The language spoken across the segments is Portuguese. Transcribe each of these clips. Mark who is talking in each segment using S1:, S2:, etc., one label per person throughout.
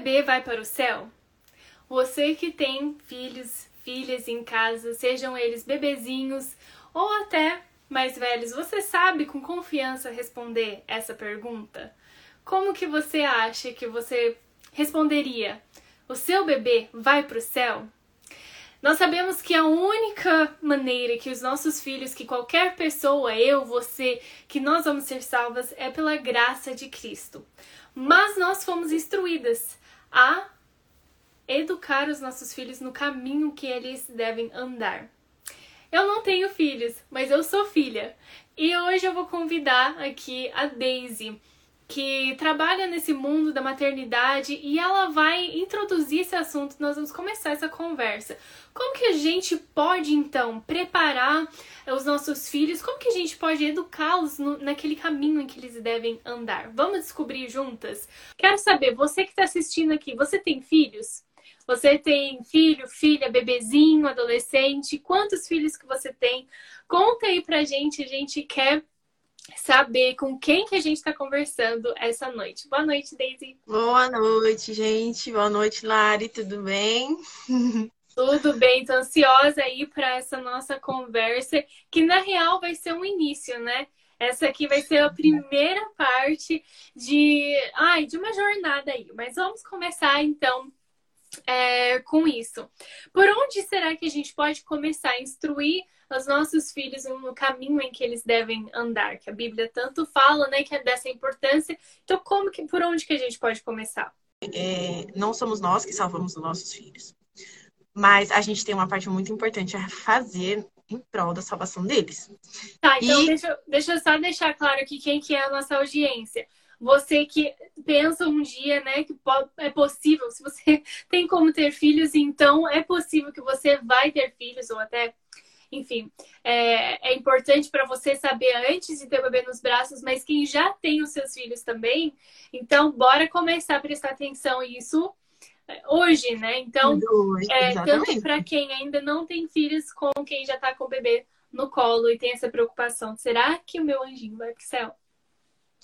S1: bebê vai para o céu? Você que tem filhos, filhas em casa, sejam eles bebezinhos ou até mais velhos, você sabe com confiança responder essa pergunta? Como que você acha que você responderia? O seu bebê vai para o céu? Nós sabemos que a única maneira que os nossos filhos, que qualquer pessoa, eu, você, que nós vamos ser salvas é pela graça de Cristo. Mas nós fomos instruídas a educar os nossos filhos no caminho que eles devem andar. Eu não tenho filhos, mas eu sou filha. E hoje eu vou convidar aqui a Daisy que trabalha nesse mundo da maternidade e ela vai introduzir esse assunto. Nós vamos começar essa conversa. Como que a gente pode então preparar os nossos filhos? Como que a gente pode educá-los naquele caminho em que eles devem andar? Vamos descobrir juntas? Quero saber, você que está assistindo aqui, você tem filhos? Você tem filho, filha, bebezinho, adolescente? Quantos filhos que você tem? Conta aí pra gente, a gente quer saber com quem que a gente está conversando essa noite. Boa noite, Daisy.
S2: Boa noite, gente. Boa noite, Lari. Tudo bem?
S1: Tudo bem, tô ansiosa aí para essa nossa conversa, que na real vai ser um início, né? Essa aqui vai ser a primeira parte de, ai, de uma jornada aí. Mas vamos começar então é, com isso. Por onde será que a gente pode começar a instruir os nossos filhos no caminho em que eles devem andar? Que a Bíblia tanto fala, né, que é dessa importância. Então, como que, por onde que a gente pode começar?
S2: É, não somos nós que salvamos os nossos filhos, mas a gente tem uma parte muito importante a fazer em prol da salvação deles.
S1: Tá, então e... deixa, deixa eu só deixar claro aqui quem que é a nossa audiência. Você que pensa um dia, né, que é possível, se você tem como ter filhos, então é possível que você vai ter filhos, ou até, enfim, é, é importante para você saber antes de ter o bebê nos braços, mas quem já tem os seus filhos também, então bora começar a prestar atenção nisso é, hoje, né? Então, é, tanto para quem ainda não tem filhos, como quem já está com o bebê no colo e tem essa preocupação, será que o meu anjinho vai pro céu?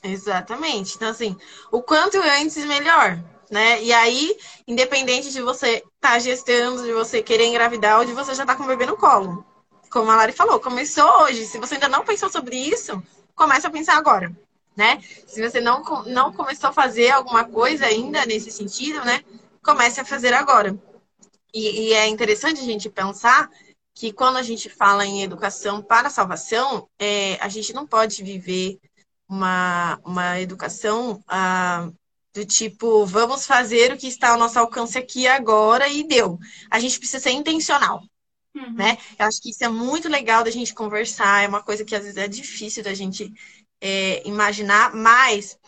S2: Exatamente. Então, assim, o quanto antes, melhor. Né? E aí, independente de você estar tá gestando, de você querer engravidar ou de você já estar tá com o bebê no colo. Como a Lari falou, começou hoje. Se você ainda não pensou sobre isso, comece a pensar agora, né? Se você não, não começou a fazer alguma coisa ainda nesse sentido, né? Comece a fazer agora. E, e é interessante a gente pensar que quando a gente fala em educação para salvação, é, a gente não pode viver uma, uma educação ah, do tipo, vamos fazer o que está ao nosso alcance aqui agora e deu. A gente precisa ser intencional. Uhum. Né? Eu acho que isso é muito legal da gente conversar, é uma coisa que às vezes é difícil da gente é, imaginar, mas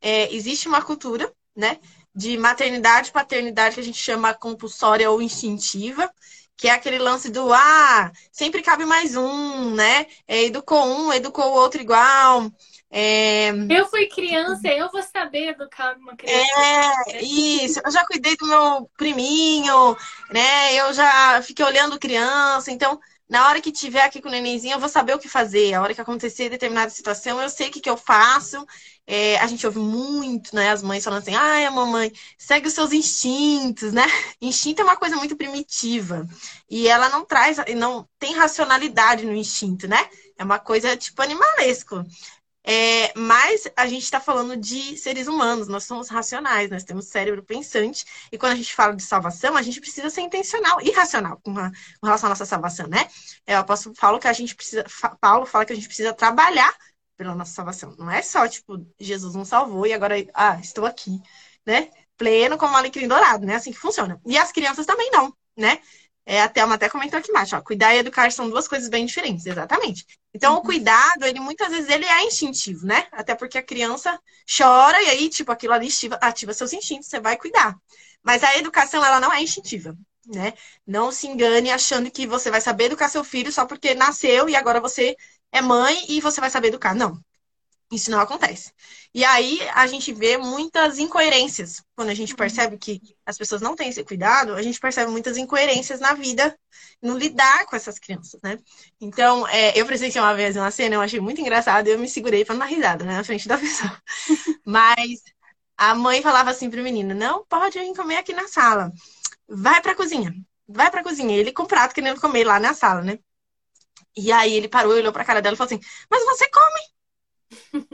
S2: é, existe uma cultura, né, de maternidade e paternidade que a gente chama compulsória ou instintiva, que é aquele lance do ah, sempre cabe mais um, né? É, educou um, educou o outro igual.
S1: É... Eu fui criança, eu vou saber educar uma criança.
S2: É, isso. Eu já cuidei do meu priminho, né? Eu já fiquei olhando criança. Então, na hora que tiver aqui com o nenenzinho, eu vou saber o que fazer. A hora que acontecer determinada situação, eu sei o que, que eu faço. É, a gente ouve muito, né? As mães falando assim, ai, a mamãe, segue os seus instintos, né? Instinto é uma coisa muito primitiva. E ela não traz, não tem racionalidade no instinto, né? É uma coisa tipo animalesco. É, mas a gente está falando de seres humanos, nós somos racionais, nós temos cérebro pensante, e quando a gente fala de salvação, a gente precisa ser intencional e racional com, a, com relação à nossa salvação, né? É, eu posso, falo que a gente precisa, Paulo fala que a gente precisa trabalhar pela nossa salvação. Não é só, tipo, Jesus nos salvou e agora, ah, estou aqui, né? Pleno como alecrim dourado, né? Assim que funciona. E as crianças também não, né? É, a Thelma até comentou aqui embaixo, ó, cuidar e educar são duas coisas bem diferentes, exatamente. Então, uhum. o cuidado, ele muitas vezes ele é instintivo, né? Até porque a criança chora e aí, tipo, aquilo ali ativa, ativa seus instintos, você vai cuidar. Mas a educação, ela não é instintiva, né? Não se engane achando que você vai saber educar seu filho só porque nasceu e agora você é mãe e você vai saber educar. Não. Isso não acontece. E aí a gente vê muitas incoerências. Quando a gente uhum. percebe que as pessoas não têm esse cuidado, a gente percebe muitas incoerências na vida, no lidar com essas crianças, né? Então, é, eu presenciei uma vez uma cena, eu achei muito engraçado, e eu me segurei para não dar risada, né, na frente da pessoa. Mas a mãe falava assim pro menino: não pode vir comer aqui na sala. Vai pra cozinha. Vai pra cozinha. Ele com o prato querendo comer lá na sala, né? E aí ele parou e olhou pra cara dela e falou assim: Mas você come!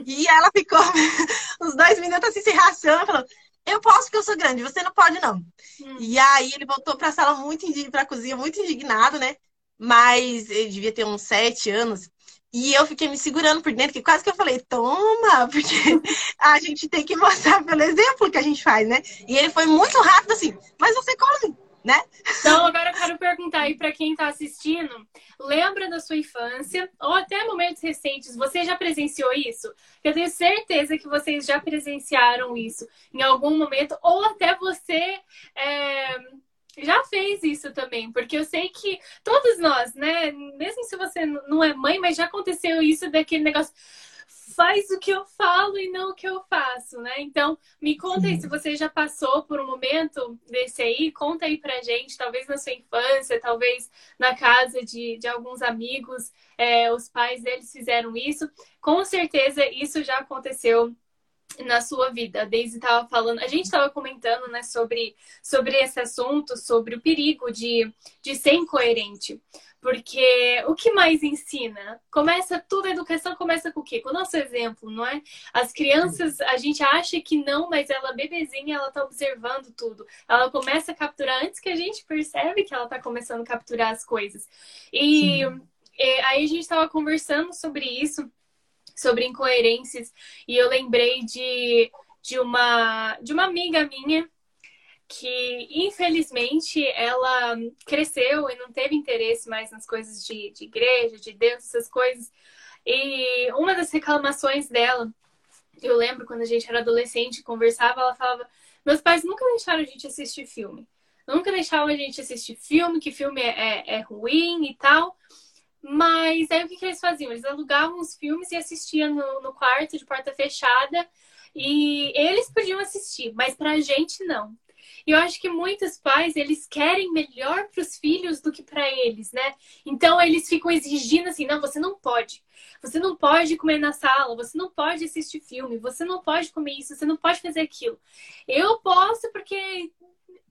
S2: E ela ficou uns dois minutos assim se rachando e falou: Eu posso porque eu sou grande, você não pode, não. Hum. E aí ele voltou pra sala muito pra cozinha, muito indignado, né? Mas ele devia ter uns sete anos. E eu fiquei me segurando por dentro, que quase que eu falei, toma, porque a gente tem que mostrar pelo exemplo que a gente faz, né? E ele foi muito rápido assim, mas você come, né?
S1: Então, agora eu quero perguntar aí para quem está assistindo, lembra da sua infância ou até momentos recentes, você já presenciou isso? Eu tenho certeza que vocês já presenciaram isso em algum momento, ou até você é já fez isso também, porque eu sei que todos nós, né, mesmo se você não é mãe, mas já aconteceu isso daquele negócio faz o que eu falo e não o que eu faço, né? Então, me conta aí, se você já passou por um momento desse aí, conta aí pra gente, talvez na sua infância, talvez na casa de, de alguns amigos, é, os pais deles fizeram isso. Com certeza, isso já aconteceu na sua vida. A Daisy estava falando, a gente estava comentando, né, sobre, sobre esse assunto, sobre o perigo de, de ser incoerente. Porque o que mais ensina? Começa tudo, a educação começa com o quê? Com o nosso exemplo, não é? As crianças, a gente acha que não, mas ela bebezinha, ela tá observando tudo. Ela começa a capturar antes que a gente percebe que ela tá começando a capturar as coisas. E, e aí a gente estava conversando sobre isso sobre incoerências e eu lembrei de, de, uma, de uma amiga minha que infelizmente ela cresceu e não teve interesse mais nas coisas de, de igreja, de Deus, essas coisas. E uma das reclamações dela, eu lembro quando a gente era adolescente, conversava, ela falava: Meus pais nunca deixaram a gente assistir filme. Nunca deixavam a gente assistir filme, que filme é, é, é ruim e tal. Mas aí o que, que eles faziam? Eles alugavam os filmes e assistiam no, no quarto de porta fechada. E eles podiam assistir, mas pra gente não. E eu acho que muitos pais, eles querem melhor para os filhos do que para eles, né? Então eles ficam exigindo assim: "Não, você não pode. Você não pode comer na sala, você não pode assistir filme, você não pode comer isso, você não pode fazer aquilo". Eu posso porque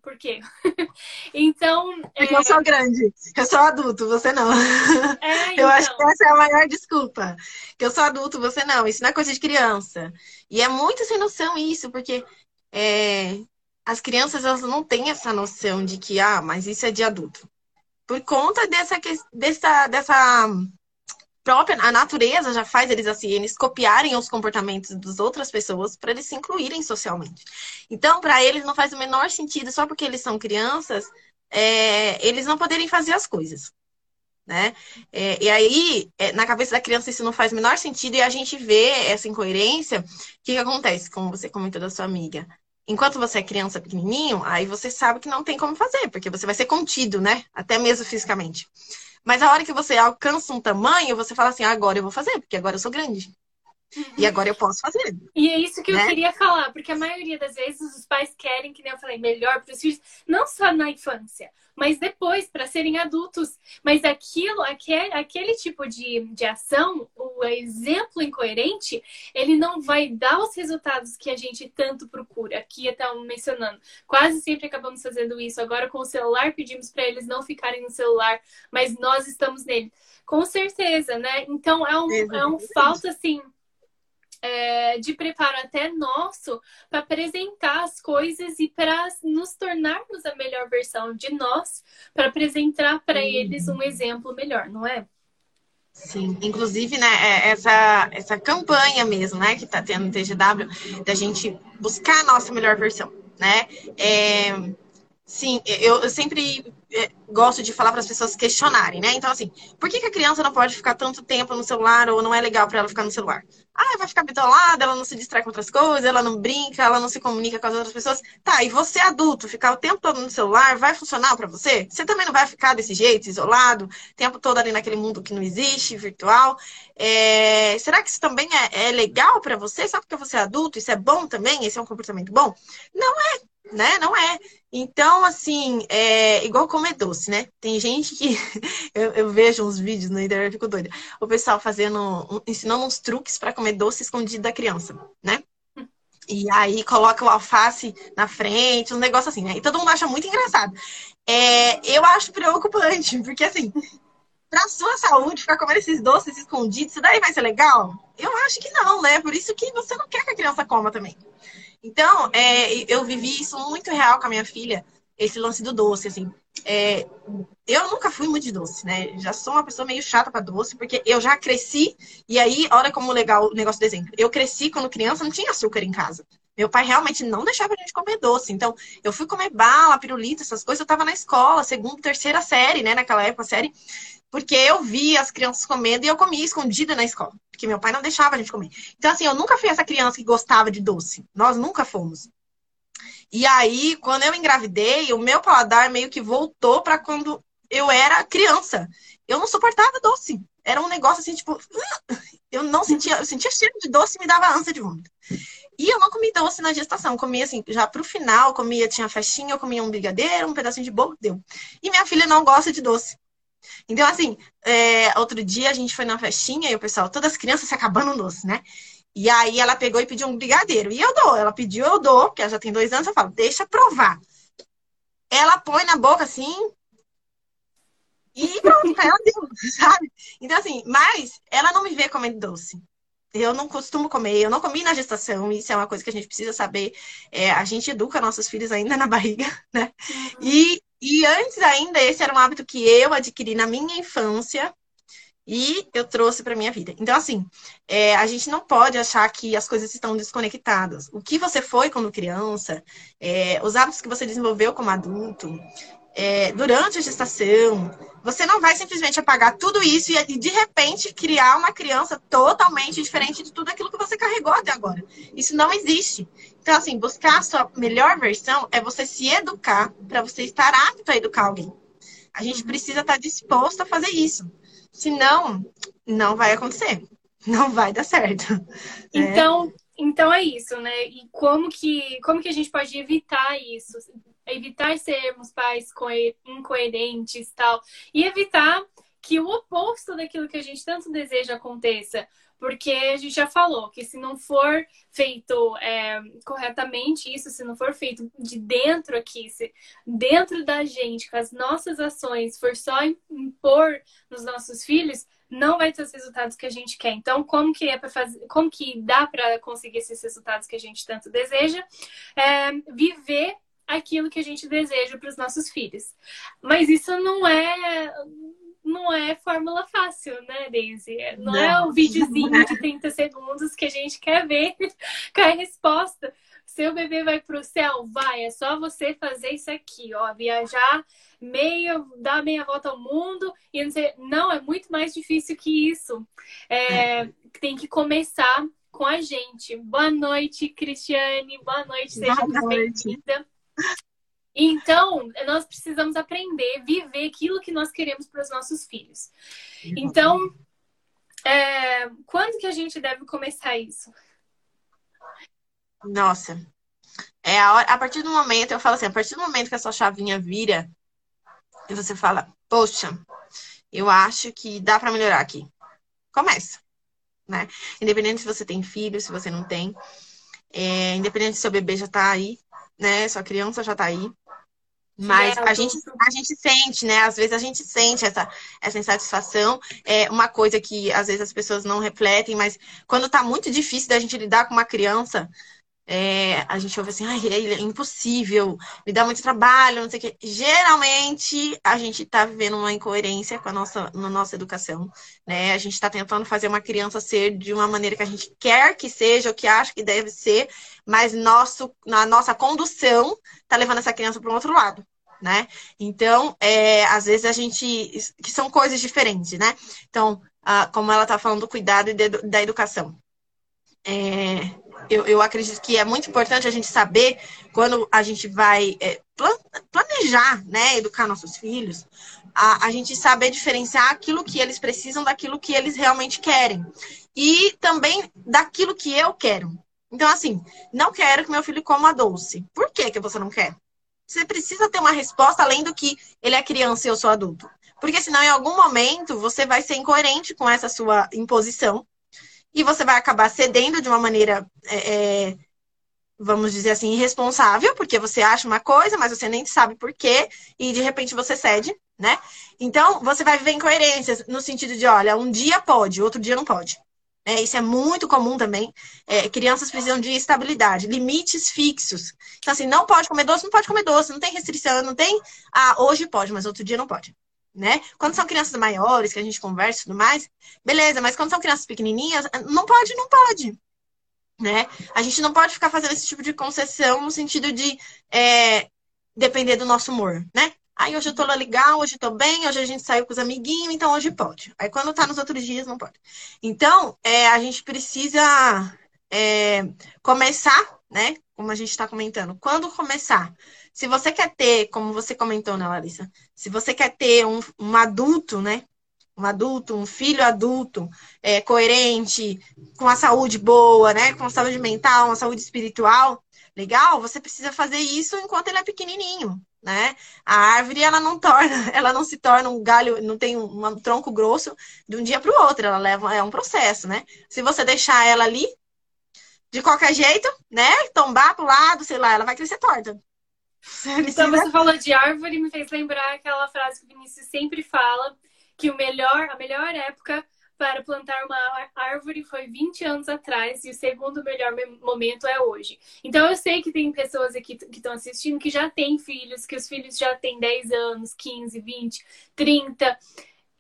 S1: por quê? então.
S2: Porque é... eu sou grande, eu sou adulto, você não. É, então... Eu acho que então. essa é a maior desculpa. Que eu sou adulto, você não. Isso não é coisa de criança. E é muito sem noção isso, porque é... as crianças elas não têm essa noção de que, ah, mas isso é de adulto. Por conta dessa, dessa, dessa própria, a natureza já faz eles assim, eles copiarem os comportamentos das outras pessoas para eles se incluírem socialmente. Então, para eles não faz o menor sentido, só porque eles são crianças, é, eles não poderem fazer as coisas. Né? É, e aí, é, na cabeça da criança, isso não faz o menor sentido, e a gente vê essa incoerência. O que, que acontece, como você comentou da sua amiga? Enquanto você é criança pequenininho, aí você sabe que não tem como fazer, porque você vai ser contido, né? Até mesmo fisicamente. Mas a hora que você alcança um tamanho, você fala assim: ah, agora eu vou fazer, porque agora eu sou grande. E agora eu posso fazer.
S1: E é isso que né? eu queria falar, porque a maioria das vezes os pais querem, que nem eu falei, melhor para os filhos, não só na infância, mas depois, para serem adultos. Mas aquilo, aquele, aquele tipo de, de ação, o exemplo incoerente, ele não vai dar os resultados que a gente tanto procura. Aqui estamos mencionando. Quase sempre acabamos fazendo isso. Agora, com o celular, pedimos para eles não ficarem no celular, mas nós estamos nele. Com certeza, né? Então, é um, é um falta, assim é, de preparo até nosso para apresentar as coisas e para nos tornarmos a melhor versão de nós, para apresentar para uhum. eles um exemplo melhor, não é?
S2: Sim, inclusive, né, é, essa, essa campanha mesmo, né, que está tendo no TGW, da gente buscar a nossa melhor versão, né? É, sim, eu, eu sempre gosto de falar para as pessoas questionarem, né? Então, assim, por que, que, a criança não pode ficar tanto tempo no celular ou não é legal para ela ficar no celular? Ah, vai ficar bitolada, ela não se distrai com outras coisas, ela não brinca, ela não se comunica com as outras pessoas. Tá, e você adulto, ficar o tempo todo no celular, vai funcionar para você? Você também não vai ficar desse jeito, isolado, o tempo todo ali naquele mundo que não existe, virtual. É... Será que isso também é, é legal para você? Só porque você é adulto, isso é bom também? Esse é um comportamento bom? Não é, né? Não é. Então, assim, é igual comer doce, né? Tem gente que eu, eu vejo uns vídeos na internet e fico doida. O pessoal fazendo, ensinando uns truques para comer doce escondido da criança, né? E aí coloca o alface na frente, um negócio assim, né? E todo mundo acha muito engraçado. É, eu acho preocupante, porque assim, pra sua saúde, ficar comendo esses doces escondidos, isso daí vai ser legal? Eu acho que não, né? Por isso que você não quer que a criança coma também. Então, é, eu vivi isso muito real com a minha filha, esse lance do doce, assim. É, eu nunca fui muito de doce, né? Já sou uma pessoa meio chata para doce, porque eu já cresci, e aí, olha como legal o negócio do exemplo. Eu cresci quando criança, não tinha açúcar em casa. Meu pai realmente não deixava a gente comer doce. Então, eu fui comer bala, pirulito, essas coisas. Eu tava na escola, segunda, terceira série, né? Naquela época, série. Porque eu via as crianças comendo e eu comia escondida na escola. Porque meu pai não deixava a gente comer. Então, assim, eu nunca fui essa criança que gostava de doce. Nós nunca fomos. E aí, quando eu engravidei, o meu paladar meio que voltou para quando eu era criança. Eu não suportava doce. Era um negócio assim, tipo, eu não sentia, eu sentia cheiro de doce e me dava ânsia de vômito. E eu não comi doce na gestação, comia assim, já pro final, comia, tinha festinha, eu comia um brigadeiro, um pedacinho de bolo, deu. E minha filha não gosta de doce. Então, assim, é, outro dia a gente foi na festinha e o pessoal, todas as crianças se acabando doce, né? E aí ela pegou e pediu um brigadeiro. E eu dou. Ela pediu, eu dou, porque ela já tem dois anos, eu falo, deixa provar. Ela põe na boca assim. E pronto, ela deu, sabe? Então, assim, mas ela não me vê comendo doce. Eu não costumo comer, eu não comi na gestação, isso é uma coisa que a gente precisa saber. É, a gente educa nossos filhos ainda na barriga, né? E, e antes ainda, esse era um hábito que eu adquiri na minha infância, e eu trouxe para minha vida. Então, assim, é, a gente não pode achar que as coisas estão desconectadas. O que você foi quando criança, é, os hábitos que você desenvolveu como adulto, é, durante a gestação, você não vai simplesmente apagar tudo isso e, e, de repente criar uma criança totalmente diferente de tudo aquilo que você carregou até agora. Isso não existe. Então, assim, buscar a sua melhor versão é você se educar para você estar apto a educar alguém. A gente uhum. precisa estar disposto a fazer isso. Senão, não vai acontecer. Não vai dar certo.
S1: Então, é. então é isso, né? E como que, como que a gente pode evitar isso? Evitar sermos pais incoerentes tal. E evitar que o oposto daquilo que a gente tanto deseja aconteça. Porque a gente já falou que se não for feito é, corretamente isso, se não for feito de dentro aqui, se dentro da gente, com as nossas ações, for só impor nos nossos filhos, não vai ter os resultados que a gente quer. Então, como que é para fazer, como que dá para conseguir esses resultados que a gente tanto deseja? É, viver aquilo que a gente deseja para os nossos filhos. Mas isso não é não é fórmula fácil, né, Daisy? Não, não. é um videozinho de 30 segundos que a gente quer ver com a resposta. Seu bebê vai pro céu? Vai, é só você fazer isso aqui, ó, viajar meio, dar meia volta ao mundo e não sei. Não, é muito mais difícil que isso. É, é. Tem que começar com a gente. Boa noite, Cristiane. Boa noite, seja bem-vinda. Então, nós precisamos aprender, viver aquilo que nós queremos para os nossos filhos. Então, é, quando que a gente deve começar isso?
S2: Nossa, é a, hora, a partir do momento, eu falo assim, a partir do momento que a sua chavinha vira e você fala, poxa, eu acho que dá para melhorar aqui. Começa, né? Independente se você tem filho, se você não tem, é, independente se seu bebê já tá aí, né? Sua criança já tá aí. Mas a gente, a gente sente, né? Às vezes a gente sente essa, essa insatisfação. É uma coisa que às vezes as pessoas não refletem, mas quando tá muito difícil da gente lidar com uma criança, é, a gente ouve assim, ai, é impossível, me dá muito trabalho, não sei o quê. Geralmente a gente está vivendo uma incoerência com a nossa, na nossa educação, né? A gente está tentando fazer uma criança ser de uma maneira que a gente quer que seja, ou que acha que deve ser, mas nosso, na nossa condução está levando essa criança para um outro lado. Né? Então, é, às vezes a gente. que são coisas diferentes, né? Então, ah, como ela está falando do cuidado e de, da educação. É, eu, eu acredito que é muito importante a gente saber quando a gente vai é, planejar, né, educar nossos filhos, a, a gente saber diferenciar aquilo que eles precisam daquilo que eles realmente querem. E também daquilo que eu quero. Então, assim, não quero que meu filho coma doce. Por que, que você não quer? Você precisa ter uma resposta além do que ele é criança e eu sou adulto. Porque senão, em algum momento, você vai ser incoerente com essa sua imposição e você vai acabar cedendo de uma maneira é, é, vamos dizer assim, irresponsável, porque você acha uma coisa, mas você nem sabe por quê, e de repente você cede, né? Então, você vai viver incoerências no sentido de, olha, um dia pode, outro dia não pode. É, isso é muito comum também. É, crianças precisam de estabilidade, limites fixos. Então, assim, não pode comer doce, não pode comer doce, não tem restrição, não tem. Ah, hoje pode, mas outro dia não pode. Né? Quando são crianças maiores, que a gente conversa e tudo mais, beleza, mas quando são crianças pequenininhas, não pode, não pode. Né? A gente não pode ficar fazendo esse tipo de concessão no sentido de é, depender do nosso humor, né? Aí hoje eu tô legal, hoje eu tô bem, hoje a gente saiu com os amiguinhos, então hoje pode. Aí quando tá nos outros dias, não pode. Então, é, a gente precisa é, começar, né? Como a gente está comentando. Quando começar? Se você quer ter, como você comentou, né, Larissa? Se você quer ter um, um adulto, né? Um adulto, um filho adulto, é, coerente, com a saúde boa, né? Com a saúde mental, uma saúde espiritual, legal, você precisa fazer isso enquanto ele é pequenininho né? A árvore ela não torna, ela não se torna um galho, não tem um, um tronco grosso de um dia para o outro, ela leva é um processo, né? Se você deixar ela ali de qualquer jeito, né? Tombar para o lado, sei lá, ela vai crescer torta.
S1: Então você falou de árvore, me fez lembrar aquela frase que o Vinícius sempre fala, que o melhor, a melhor época para plantar uma árvore foi 20 anos atrás e o segundo melhor momento é hoje. Então eu sei que tem pessoas aqui que estão assistindo que já têm filhos, que os filhos já têm 10 anos, 15, 20, 30.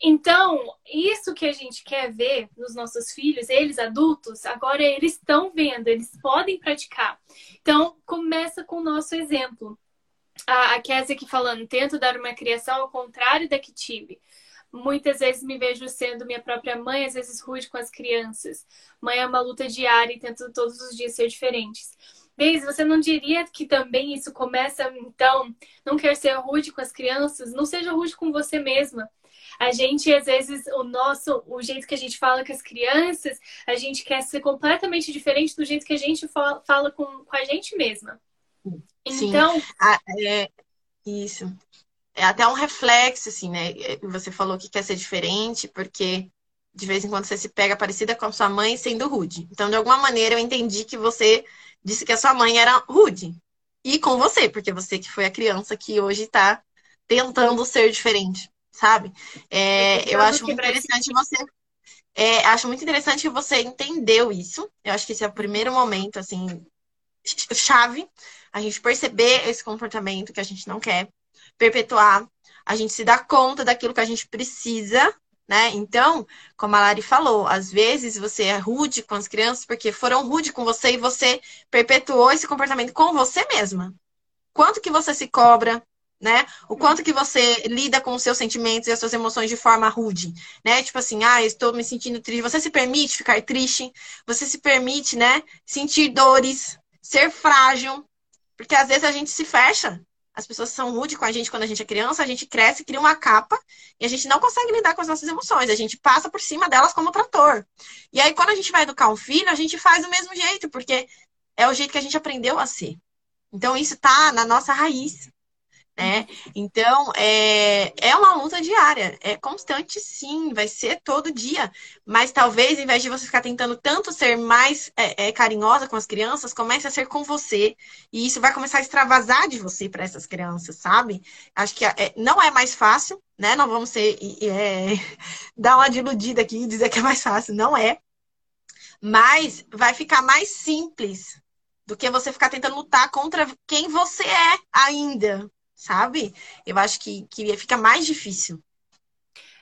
S1: Então, isso que a gente quer ver nos nossos filhos, eles adultos, agora eles estão vendo, eles podem praticar. Então, começa com o nosso exemplo. A, Kézia aqui falando, tento dar uma criação ao contrário da que tive. Muitas vezes me vejo sendo minha própria mãe, às vezes rude com as crianças. Mãe é uma luta diária e tento todos os dias ser diferentes. Beis, você não diria que também isso começa, então, não quer ser rude com as crianças? Não seja rude com você mesma. A gente, às vezes, o nosso, o jeito que a gente fala com as crianças, a gente quer ser completamente diferente do jeito que a gente fala com, com a gente mesma.
S2: Sim. Então. Ah, é, isso é até um reflexo, assim, né? É, você falou que quer ser diferente, porque de vez em quando você se pega parecida com a sua mãe sendo rude. Então, de alguma maneira, eu entendi que você disse que a sua mãe era rude. E com você, porque você que foi a criança que hoje está tentando ser diferente, sabe? É, eu acho muito interessante você. É, acho muito interessante que você entendeu isso. Eu acho que esse é o primeiro momento, assim, chave, a gente perceber esse comportamento que a gente não quer perpetuar, a gente se dá conta daquilo que a gente precisa, né? Então, como a Lari falou, às vezes você é rude com as crianças porque foram rude com você e você perpetuou esse comportamento com você mesma. Quanto que você se cobra, né? O quanto que você lida com os seus sentimentos e as suas emoções de forma rude, né? Tipo assim, ah, estou me sentindo triste. Você se permite ficar triste? Você se permite, né? Sentir dores, ser frágil, porque às vezes a gente se fecha, as pessoas são rudes com a gente quando a gente é criança, a gente cresce, cria uma capa e a gente não consegue lidar com as nossas emoções. A gente passa por cima delas como trator. E aí, quando a gente vai educar um filho, a gente faz do mesmo jeito, porque é o jeito que a gente aprendeu a ser. Então, isso tá na nossa raiz né? Então, é, é uma luta diária, é constante sim, vai ser todo dia. Mas talvez, em vez de você ficar tentando tanto ser mais é, é, carinhosa com as crianças, comece a ser com você. E isso vai começar a extravasar de você para essas crianças, sabe? Acho que é, não é mais fácil, né? Não vamos ser é, dar uma diludida aqui e dizer que é mais fácil, não é. Mas vai ficar mais simples do que você ficar tentando lutar contra quem você é ainda, sabe? Eu acho que, que fica mais difícil.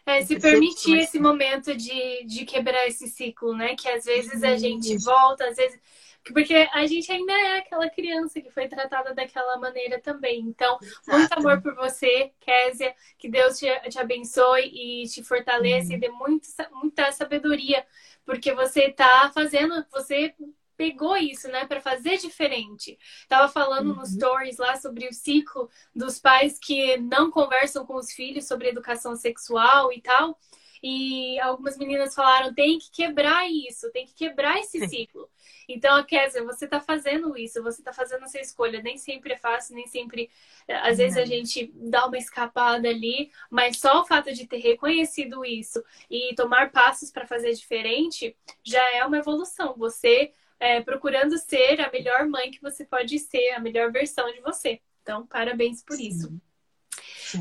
S1: É, se permitir esse momento de, de quebrar esse ciclo, né? Que às vezes a gente volta, às vezes. Porque a gente ainda é aquela criança que foi tratada daquela maneira também. Então, Exato. muito amor por você, Késia. Que Deus te, te abençoe e te fortaleça uhum. e dê muito, muita sabedoria. Porque você está fazendo, você pegou isso, né, para fazer diferente. Tava falando uhum. nos stories lá sobre o ciclo dos pais que não conversam com os filhos sobre educação sexual e tal. E algumas meninas falaram: tem que quebrar isso, tem que quebrar esse ciclo. Então, Kézia, você está fazendo isso, você está fazendo essa escolha. Nem sempre é fácil, nem sempre. Às vezes a gente dá uma escapada ali, mas só o fato de ter reconhecido isso e tomar passos para fazer diferente já é uma evolução. Você é, procurando ser a melhor mãe que você pode ser, a melhor versão de você. Então, parabéns por Sim. isso.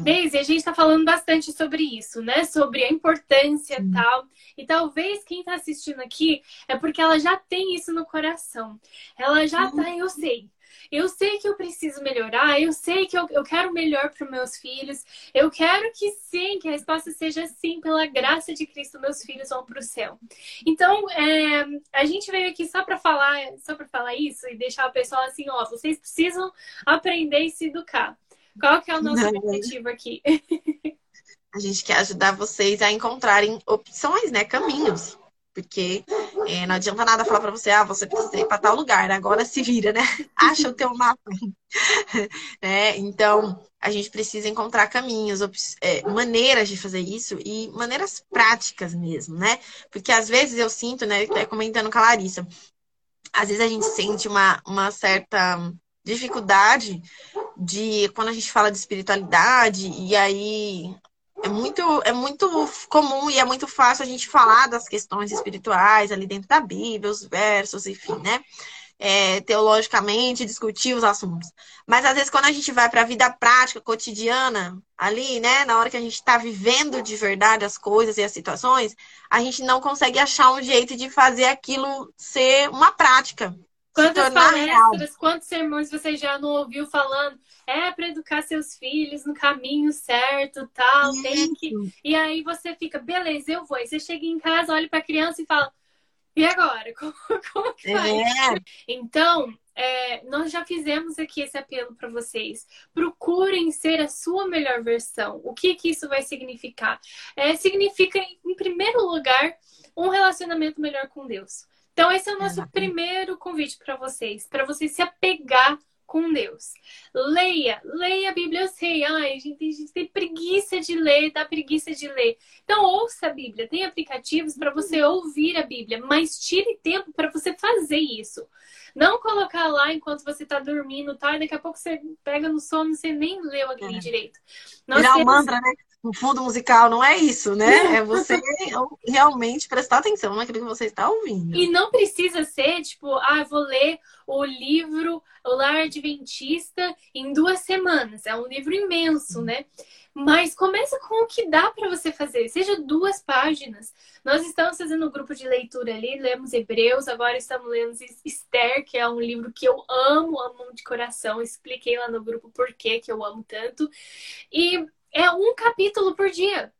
S1: Daisy, a gente está falando bastante sobre isso, né? Sobre a importância e tal. E talvez quem está assistindo aqui é porque ela já tem isso no coração. Ela já tá, eu sei. Eu sei que eu preciso melhorar, eu sei que eu, eu quero melhor para os meus filhos, eu quero que sim, que a resposta seja sim, pela graça de Cristo, meus filhos vão para o céu. Então, é, a gente veio aqui só para falar, só para falar isso e deixar o pessoal assim, ó, vocês precisam aprender e se educar. Qual que é o nosso Não. objetivo aqui?
S2: a gente quer ajudar vocês a encontrarem opções, né? Caminhos. Porque é, não adianta nada falar para você, ah, você precisa ir para tal lugar, né? agora se vira, né? Acha o teu mapa. é, então, a gente precisa encontrar caminhos, é, maneiras de fazer isso e maneiras práticas mesmo, né? Porque às vezes eu sinto, né? Até comentando com a Larissa, às vezes a gente sente uma, uma certa dificuldade de quando a gente fala de espiritualidade e aí é muito é muito comum e é muito fácil a gente falar das questões espirituais ali dentro da Bíblia, os versos, enfim, né? É, teologicamente discutir os assuntos. Mas às vezes quando a gente vai para a vida prática, cotidiana, ali, né, na hora que a gente está vivendo de verdade as coisas e as situações, a gente não consegue achar um jeito de fazer aquilo ser uma prática,
S1: Quantas palestras, real. quantos sermões você já não ouviu falando? É para educar seus filhos no caminho certo, tal, Isso. tem que. E aí você fica, beleza, eu vou. E você chega em casa, olha para a criança e fala: e agora? Como, como que faz? É. Então, é, nós já fizemos aqui esse apelo para vocês. Procurem ser a sua melhor versão. O que, que isso vai significar? É, significa, em primeiro lugar, um relacionamento melhor com Deus. Então, esse é o nosso primeiro convite para vocês, para vocês se apegar com Deus. Leia, leia a Bíblia. Eu sei, ai, gente, a gente tem preguiça de ler, dá preguiça de ler. Então, ouça a Bíblia. Tem aplicativos para você ouvir a Bíblia, mas tire tempo para você fazer isso. Não colocar lá enquanto você está dormindo, tá? Daqui a pouco você pega no sono e você nem leu ali é. direito.
S2: Nós Virar temos... mantra, né? No fundo musical não é isso, né? É você realmente prestar atenção naquilo que você está ouvindo.
S1: E não precisa ser, tipo, ah, vou ler o livro O Lar Adventista em duas semanas. É um livro imenso, né? Mas começa com o que dá para você fazer, seja duas páginas. Nós estamos fazendo um grupo de leitura ali, lemos Hebreus, agora estamos lendo Esther, que é um livro que eu amo, amo de coração. Expliquei lá no grupo por que eu amo tanto. E é um capítulo por dia.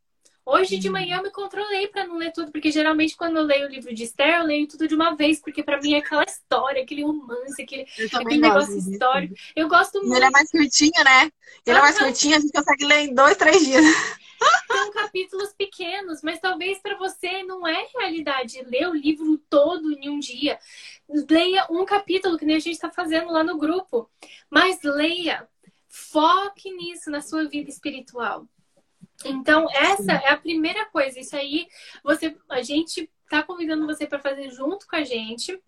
S1: Hoje de manhã eu me controlei para não ler tudo, porque geralmente quando eu leio o livro de Esther, eu leio tudo de uma vez, porque para mim é aquela história, aquele romance, aquele, aquele negócio disso. histórico. Eu gosto muito.
S2: Ele é mais curtinho, né? Ele é mais curtinho, a gente consegue ler em dois, três dias.
S1: São capítulos pequenos, mas talvez para você não é realidade ler o livro todo em um dia. Leia um capítulo, que nem a gente está fazendo lá no grupo. Mas leia, Foque nisso na sua vida espiritual. Então, essa é a primeira coisa. Isso aí, você, a gente tá convidando você para fazer junto com a gente.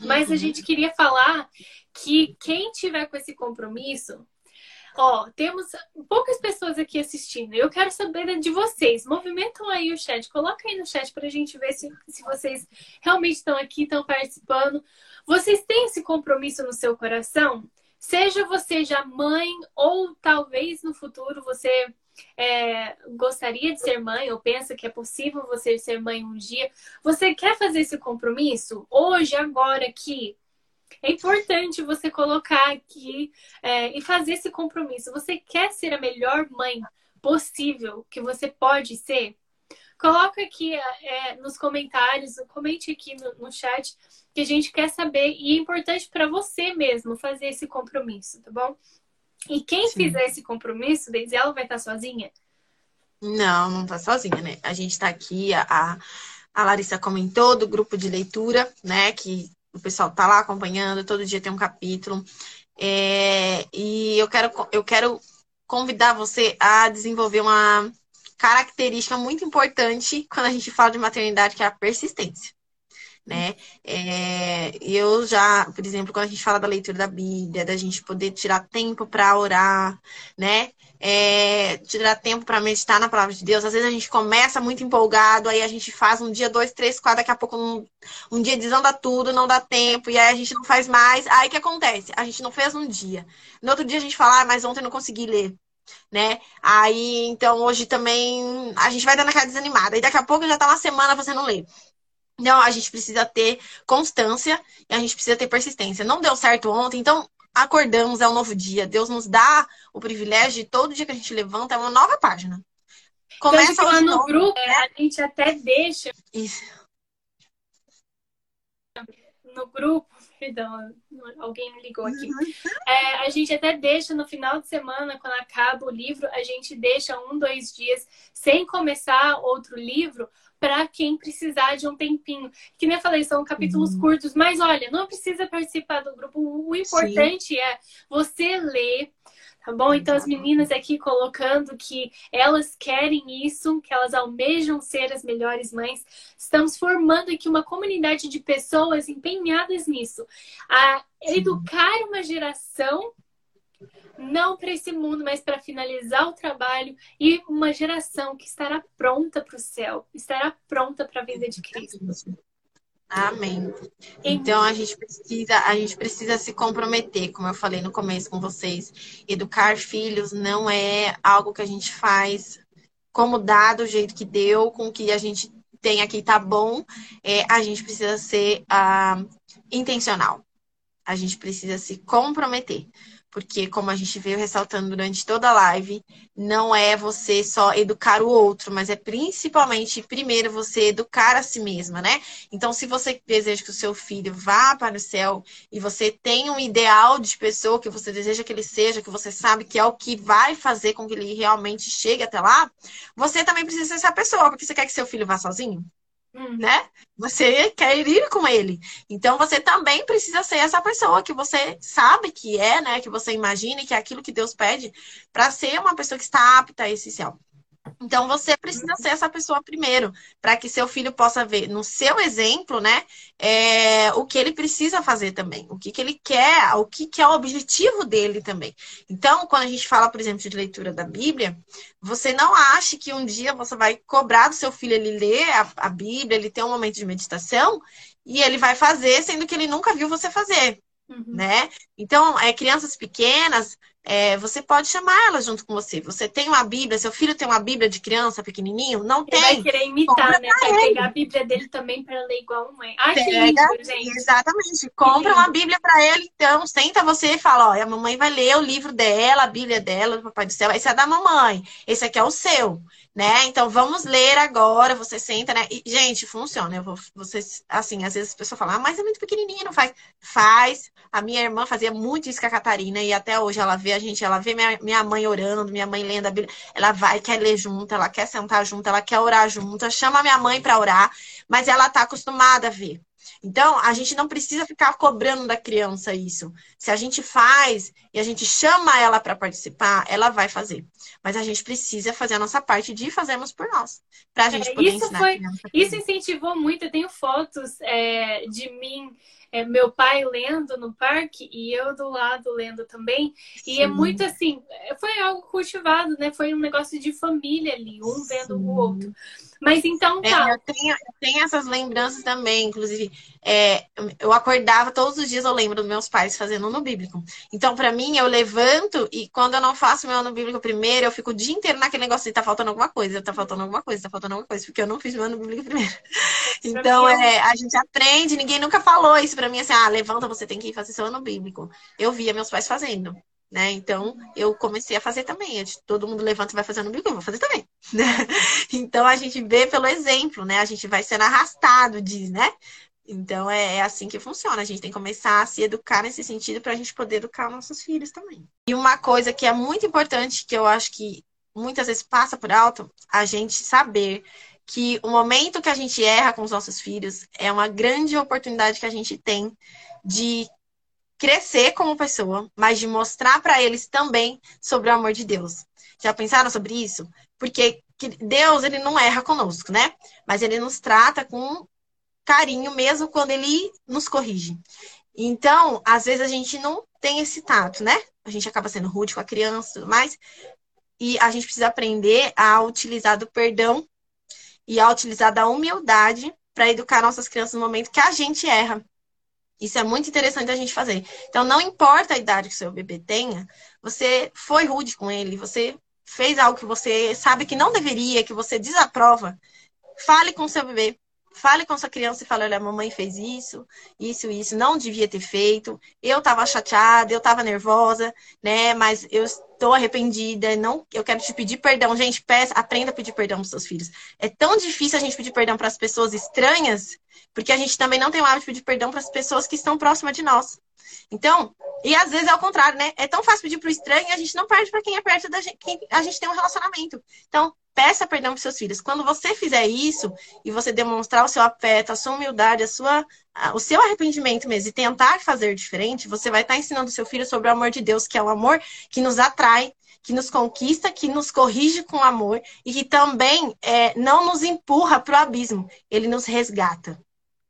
S1: Mas a gente queria falar que quem tiver com esse compromisso, ó, temos poucas pessoas aqui assistindo. Eu quero saber de vocês. Movimentam aí o chat, coloca aí no chat para a gente ver se, se vocês realmente estão aqui, estão participando. Vocês têm esse compromisso no seu coração? Seja você já mãe ou talvez no futuro você é, gostaria de ser mãe ou pensa que é possível você ser mãe um dia, você quer fazer esse compromisso hoje, agora, aqui? É importante você colocar aqui é, e fazer esse compromisso. Você quer ser a melhor mãe possível que você pode ser? Coloca aqui é, nos comentários, comente aqui no, no chat que a gente quer saber e é importante para você mesmo fazer esse compromisso, tá bom? E quem Sim. fizer esse compromisso, Deise, ela vai estar sozinha?
S2: Não, não tá sozinha, né? A gente tá aqui, a, a Larissa comentou do grupo de leitura, né? Que o pessoal tá lá acompanhando, todo dia tem um capítulo. É, e eu quero, eu quero convidar você a desenvolver uma característica muito importante quando a gente fala de maternidade, que é a persistência. né? É, eu já, por exemplo, quando a gente fala da leitura da Bíblia, da gente poder tirar tempo para orar, né? É, tirar tempo para meditar na palavra de Deus. Às vezes a gente começa muito empolgado, aí a gente faz um dia, dois, três, quatro, daqui a pouco um, um dia desanda tudo, não dá tempo, e aí a gente não faz mais. Aí o que acontece? A gente não fez um dia. No outro dia a gente fala, ah, mas ontem eu não consegui ler né? Aí, então, hoje também a gente vai dando aquela desanimada. E daqui a pouco já tá uma semana fazendo ler. Então, a gente precisa ter constância e a gente precisa ter persistência. Não deu certo ontem, então acordamos, é um novo dia. Deus nos dá o privilégio de todo dia que a gente levanta é uma nova página.
S1: Começa então, lá no novo, grupo, né? a gente até deixa.
S2: Isso.
S1: No grupo, perdão, alguém me ligou aqui. Uhum. É, a gente até deixa no final de semana, quando acaba o livro, a gente deixa um, dois dias sem começar outro livro para quem precisar de um tempinho. Que nem eu falei, são capítulos uhum. curtos, mas olha, não precisa participar do grupo. O importante Sim. é você ler, tá bom? Então as meninas aqui colocando que elas querem isso, que elas almejam ser as melhores mães. Estamos formando aqui uma comunidade de pessoas empenhadas nisso, a educar uma geração não para esse mundo, mas para finalizar o trabalho e uma geração que estará pronta para o céu, estará pronta para a vinda de Cristo.
S2: Amém. Então a gente precisa, a gente precisa se comprometer, como eu falei no começo com vocês. Educar filhos não é algo que a gente faz como dá do jeito que deu, com o que a gente tem aqui tá bom. É, a gente precisa ser uh, intencional. A gente precisa se comprometer porque, como a gente veio ressaltando durante toda a live, não é você só educar o outro, mas é principalmente, primeiro, você educar a si mesma, né? Então, se você deseja que o seu filho vá para o céu e você tem um ideal de pessoa que você deseja que ele seja, que você sabe que é o que vai fazer com que ele realmente chegue até lá, você também precisa ser essa pessoa, porque você quer que seu filho vá sozinho? Hum. né? Você quer ir com ele. Então você também precisa ser essa pessoa que você sabe que é, né? Que você imagina que é aquilo que Deus pede para ser uma pessoa que está apta a esse céu. Então você precisa ser essa pessoa primeiro, para que seu filho possa ver no seu exemplo, né, é, o que ele precisa fazer também, o que, que ele quer, o que, que é o objetivo dele também. Então, quando a gente fala, por exemplo, de leitura da Bíblia, você não ache que um dia você vai cobrar do seu filho ele ler a, a Bíblia, ele ter um momento de meditação e ele vai fazer, sendo que ele nunca viu você fazer. Uhum. Né? Então, é, crianças pequenas, é, você pode chamar elas junto com você. Você tem uma Bíblia, seu filho tem uma Bíblia de criança pequenininho? Não tem.
S1: Ele vai querer imitar, Compra né? Vai pegar a Bíblia dele também para ler igual a mãe. Ai, Pega, lindo, gente.
S2: Exatamente. Compra uma Bíblia para ele, então. Senta você e fala: ó, a mamãe vai ler o livro dela, a Bíblia dela, do Papai do Céu. Esse é da mamãe. Esse aqui é o seu né? Então vamos ler agora. Você senta, né? E, gente, funciona. Eu vou, vocês, assim, às vezes as pessoas falam, ah, mas é muito pequenininha, não faz. Faz. A minha irmã fazia muito isso com a Catarina e até hoje ela vê a gente, ela vê minha, minha mãe orando, minha mãe lendo a Bíblia. Ela vai, quer ler junto, ela quer sentar junto, ela quer orar junto, chama minha mãe para orar, mas ela tá acostumada a ver. Então, a gente não precisa ficar cobrando da criança isso. Se a gente faz e a gente chama ela para participar, ela vai fazer. Mas a gente precisa fazer a nossa parte de fazermos por nós. Para a gente é, poder
S1: isso
S2: ensinar
S1: foi, Isso incentivou muito. Eu tenho fotos é, de mim é, meu pai lendo no parque e eu do lado lendo também. Sim. E é muito assim, foi algo cultivado, né? Foi um negócio de família ali, um vendo Sim. o outro. Mas então
S2: é, tá. É, eu, tenho, eu tenho essas lembranças também, inclusive. É, eu acordava todos os dias, eu lembro dos meus pais fazendo no bíblico. Então, para mim, eu levanto e quando eu não faço meu ano bíblico primeiro, eu fico o dia inteiro naquele negócio de tá faltando alguma coisa, tá faltando alguma coisa, tá faltando alguma coisa, porque eu não fiz meu ano bíblico primeiro. Então, é, a gente aprende, ninguém nunca falou isso para mim assim, ah, levanta, você tem que ir fazer seu ano bíblico. Eu via meus pais fazendo. Né? Então, eu comecei a fazer também. Todo mundo levanta e vai fazendo bico, eu vou fazer também. Né? Então, a gente vê pelo exemplo, né? A gente vai sendo arrastado, diz, né? Então, é, é assim que funciona. A gente tem que começar a se educar nesse sentido para a gente poder educar nossos filhos também. E uma coisa que é muito importante, que eu acho que muitas vezes passa por alto, a gente saber que o momento que a gente erra com os nossos filhos é uma grande oportunidade que a gente tem de crescer como pessoa, mas de mostrar para eles também sobre o amor de Deus. Já pensaram sobre isso? Porque Deus, ele não erra conosco, né? Mas ele nos trata com carinho mesmo quando ele nos corrige. Então, às vezes a gente não tem esse tato, né? A gente acaba sendo rude com a criança e tudo mais. E a gente precisa aprender a utilizar do perdão e a utilizar da humildade para educar nossas crianças no momento que a gente erra. Isso é muito interessante a gente fazer. Então, não importa a idade que o seu bebê tenha, você foi rude com ele, você fez algo que você sabe que não deveria, que você desaprova. Fale com o seu bebê, Fale com sua criança e fale: olha, a mamãe fez isso, isso, isso, não devia ter feito. Eu estava chateada, eu estava nervosa, né? Mas eu estou arrependida, não, eu quero te pedir perdão. Gente, peça, aprenda a pedir perdão para seus filhos. É tão difícil a gente pedir perdão para as pessoas estranhas, porque a gente também não tem o hábito de pedir perdão para as pessoas que estão próximas de nós. Então, e às vezes é o contrário, né? É tão fácil pedir para o estranho e a gente não perde para quem é perto da gente, quem a gente tem um relacionamento. Então, peça perdão para seus filhos. Quando você fizer isso e você demonstrar o seu afeto, a sua humildade, a sua, o seu arrependimento mesmo e tentar fazer diferente, você vai estar ensinando o seu filho sobre o amor de Deus, que é o amor que nos atrai, que nos conquista, que nos corrige com amor e que também é, não nos empurra para o abismo, ele nos resgata.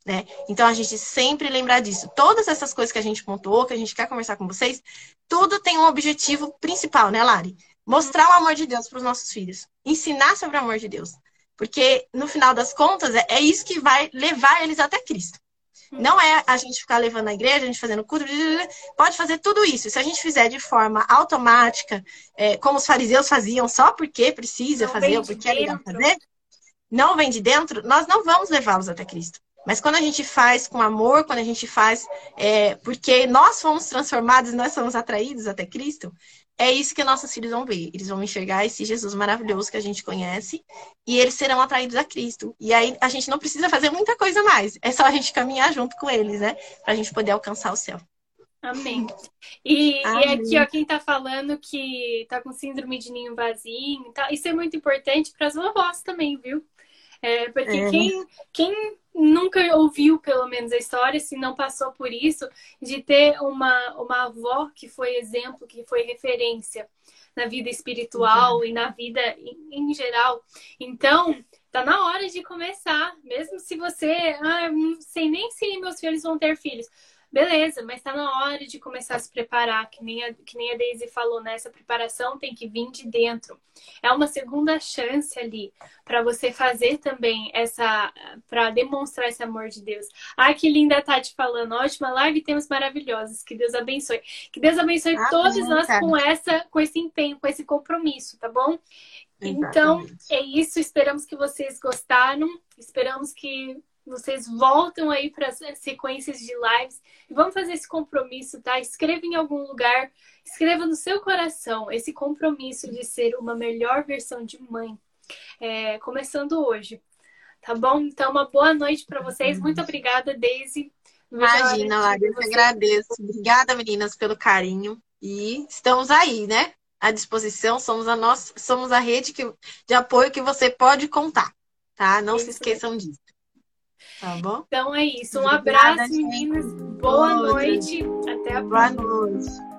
S2: Né? Então a gente sempre lembrar disso. Todas essas coisas que a gente pontuou, que a gente quer conversar com vocês, tudo tem um objetivo principal, né, Lari? Mostrar o amor de Deus para os nossos filhos. Ensinar sobre o amor de Deus. Porque, no final das contas, é, é isso que vai levar eles até Cristo. Não é a gente ficar levando a igreja, a gente fazendo culto, pode fazer tudo isso. Se a gente fizer de forma automática, é, como os fariseus faziam, só porque precisa não fazer, ou porque é legal fazer, não vem de dentro, nós não vamos levá-los até Cristo. Mas quando a gente faz com amor, quando a gente faz é, porque nós fomos transformados, nós somos atraídos até Cristo, é isso que nossos filhos vão ver. Eles vão enxergar esse Jesus maravilhoso que a gente conhece e eles serão atraídos a Cristo. E aí a gente não precisa fazer muita coisa mais. É só a gente caminhar junto com eles, né? Pra gente poder alcançar o céu.
S1: Amém. E, Amém. e aqui, ó, quem tá falando que tá com síndrome de ninho vazio, tá, isso é muito importante para as vovós também, viu? É, porque é. Quem, quem nunca ouviu, pelo menos, a história, se não passou por isso, de ter uma, uma avó que foi exemplo, que foi referência na vida espiritual uhum. e na vida em, em, geral. Então, tá na hora de começar, mesmo se você, ah, não sei nem se meus filhos vão ter filhos. Beleza, mas está na hora de começar a se preparar, que nem a, que nem a Daisy falou, né? Essa preparação tem que vir de dentro. É uma segunda chance ali para você fazer também essa, para demonstrar esse amor de Deus. Ah, que linda a Tati falando, ótima live, temos maravilhosos, que Deus abençoe. Que Deus abençoe ah, todos nós com essa, com esse empenho, com esse compromisso, tá bom? Então, é isso. Esperamos que vocês gostaram. Esperamos que vocês voltam aí para as sequências de lives e vamos fazer esse compromisso, tá? Escreva em algum lugar, escreva no seu coração esse compromisso de ser uma melhor versão de mãe, é, começando hoje, tá bom? Então, uma boa noite para vocês. Muito obrigada, Daisy.
S2: Imagina, Lara, eu que agradeço. Obrigada, meninas, pelo carinho. E estamos aí, né? À disposição, somos a nossa, somos a rede que, de apoio que você pode contar, tá? Não Isso se esqueçam disso. Tá bom?
S1: Então é isso. Um Obrigada, abraço, gente. meninas. Boa, Boa noite. noite. Até a Boa próxima. Boa noite.